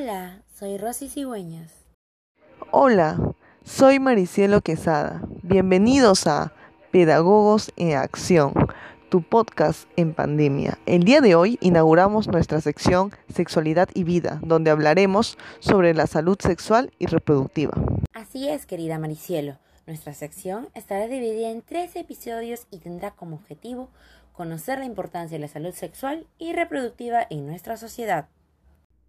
Hola, soy Rosy Cigüeñas. Hola, soy Maricielo Quesada. Bienvenidos a Pedagogos en Acción, tu podcast en pandemia. El día de hoy inauguramos nuestra sección Sexualidad y Vida, donde hablaremos sobre la salud sexual y reproductiva. Así es, querida Maricielo. Nuestra sección estará dividida en tres episodios y tendrá como objetivo conocer la importancia de la salud sexual y reproductiva en nuestra sociedad.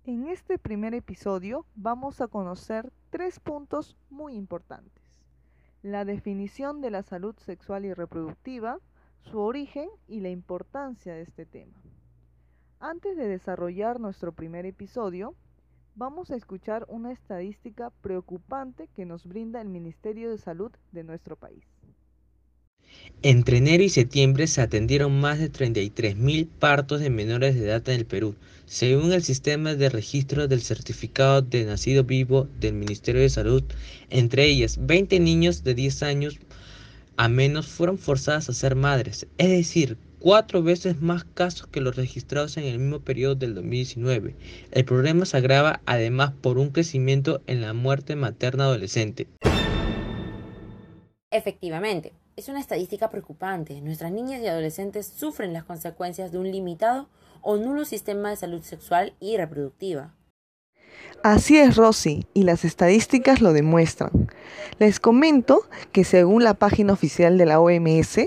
En este primer episodio vamos a conocer tres puntos muy importantes. La definición de la salud sexual y reproductiva, su origen y la importancia de este tema. Antes de desarrollar nuestro primer episodio, vamos a escuchar una estadística preocupante que nos brinda el Ministerio de Salud de nuestro país. Entre enero y septiembre se atendieron más de 33.000 partos de menores de edad en el Perú, según el sistema de registro del certificado de nacido vivo del Ministerio de Salud. Entre ellas, 20 niños de 10 años a menos fueron forzadas a ser madres, es decir, cuatro veces más casos que los registrados en el mismo periodo del 2019. El problema se agrava además por un crecimiento en la muerte materna adolescente. Efectivamente, es una estadística preocupante. Nuestras niñas y adolescentes sufren las consecuencias de un limitado o nulo sistema de salud sexual y reproductiva. Así es, Rosy, y las estadísticas lo demuestran. Les comento que según la página oficial de la OMS,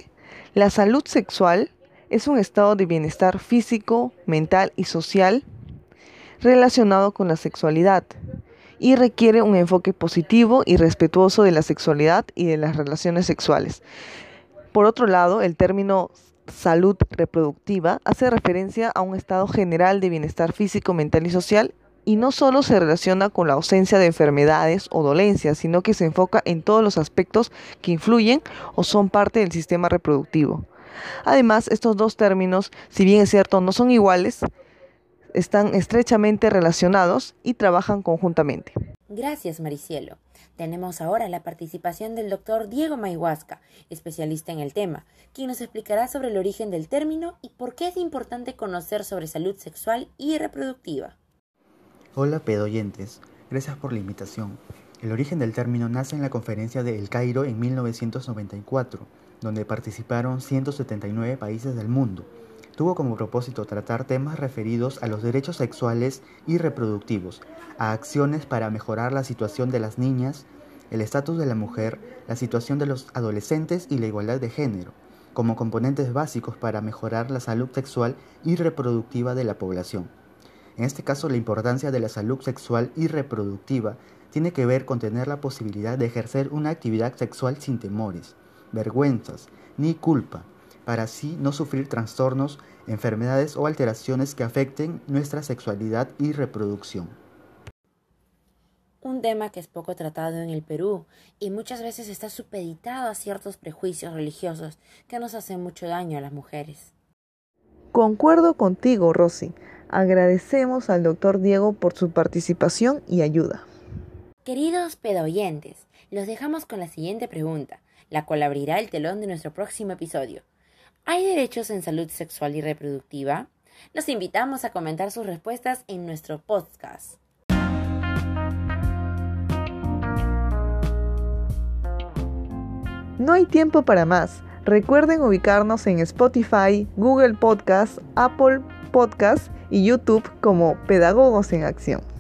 la salud sexual es un estado de bienestar físico, mental y social relacionado con la sexualidad y requiere un enfoque positivo y respetuoso de la sexualidad y de las relaciones sexuales. Por otro lado, el término salud reproductiva hace referencia a un estado general de bienestar físico, mental y social y no solo se relaciona con la ausencia de enfermedades o dolencias, sino que se enfoca en todos los aspectos que influyen o son parte del sistema reproductivo. Además, estos dos términos, si bien es cierto, no son iguales, están estrechamente relacionados y trabajan conjuntamente. Gracias, Maricielo. Tenemos ahora la participación del doctor Diego Mayhuasca, especialista en el tema, quien nos explicará sobre el origen del término y por qué es importante conocer sobre salud sexual y reproductiva. Hola, pedoyentes. Gracias por la invitación. El origen del término nace en la conferencia de El Cairo en 1994, donde participaron 179 países del mundo tuvo como propósito tratar temas referidos a los derechos sexuales y reproductivos, a acciones para mejorar la situación de las niñas, el estatus de la mujer, la situación de los adolescentes y la igualdad de género, como componentes básicos para mejorar la salud sexual y reproductiva de la población. En este caso, la importancia de la salud sexual y reproductiva tiene que ver con tener la posibilidad de ejercer una actividad sexual sin temores, vergüenzas ni culpa, para así no sufrir trastornos, enfermedades o alteraciones que afecten nuestra sexualidad y reproducción. Un tema que es poco tratado en el Perú y muchas veces está supeditado a ciertos prejuicios religiosos que nos hacen mucho daño a las mujeres. Concuerdo contigo, Rosy. Agradecemos al doctor Diego por su participación y ayuda. Queridos pedoyentes, los dejamos con la siguiente pregunta, la cual abrirá el telón de nuestro próximo episodio. ¿Hay derechos en salud sexual y reproductiva? Los invitamos a comentar sus respuestas en nuestro podcast. No hay tiempo para más. Recuerden ubicarnos en Spotify, Google Podcast, Apple Podcast y YouTube como Pedagogos en Acción.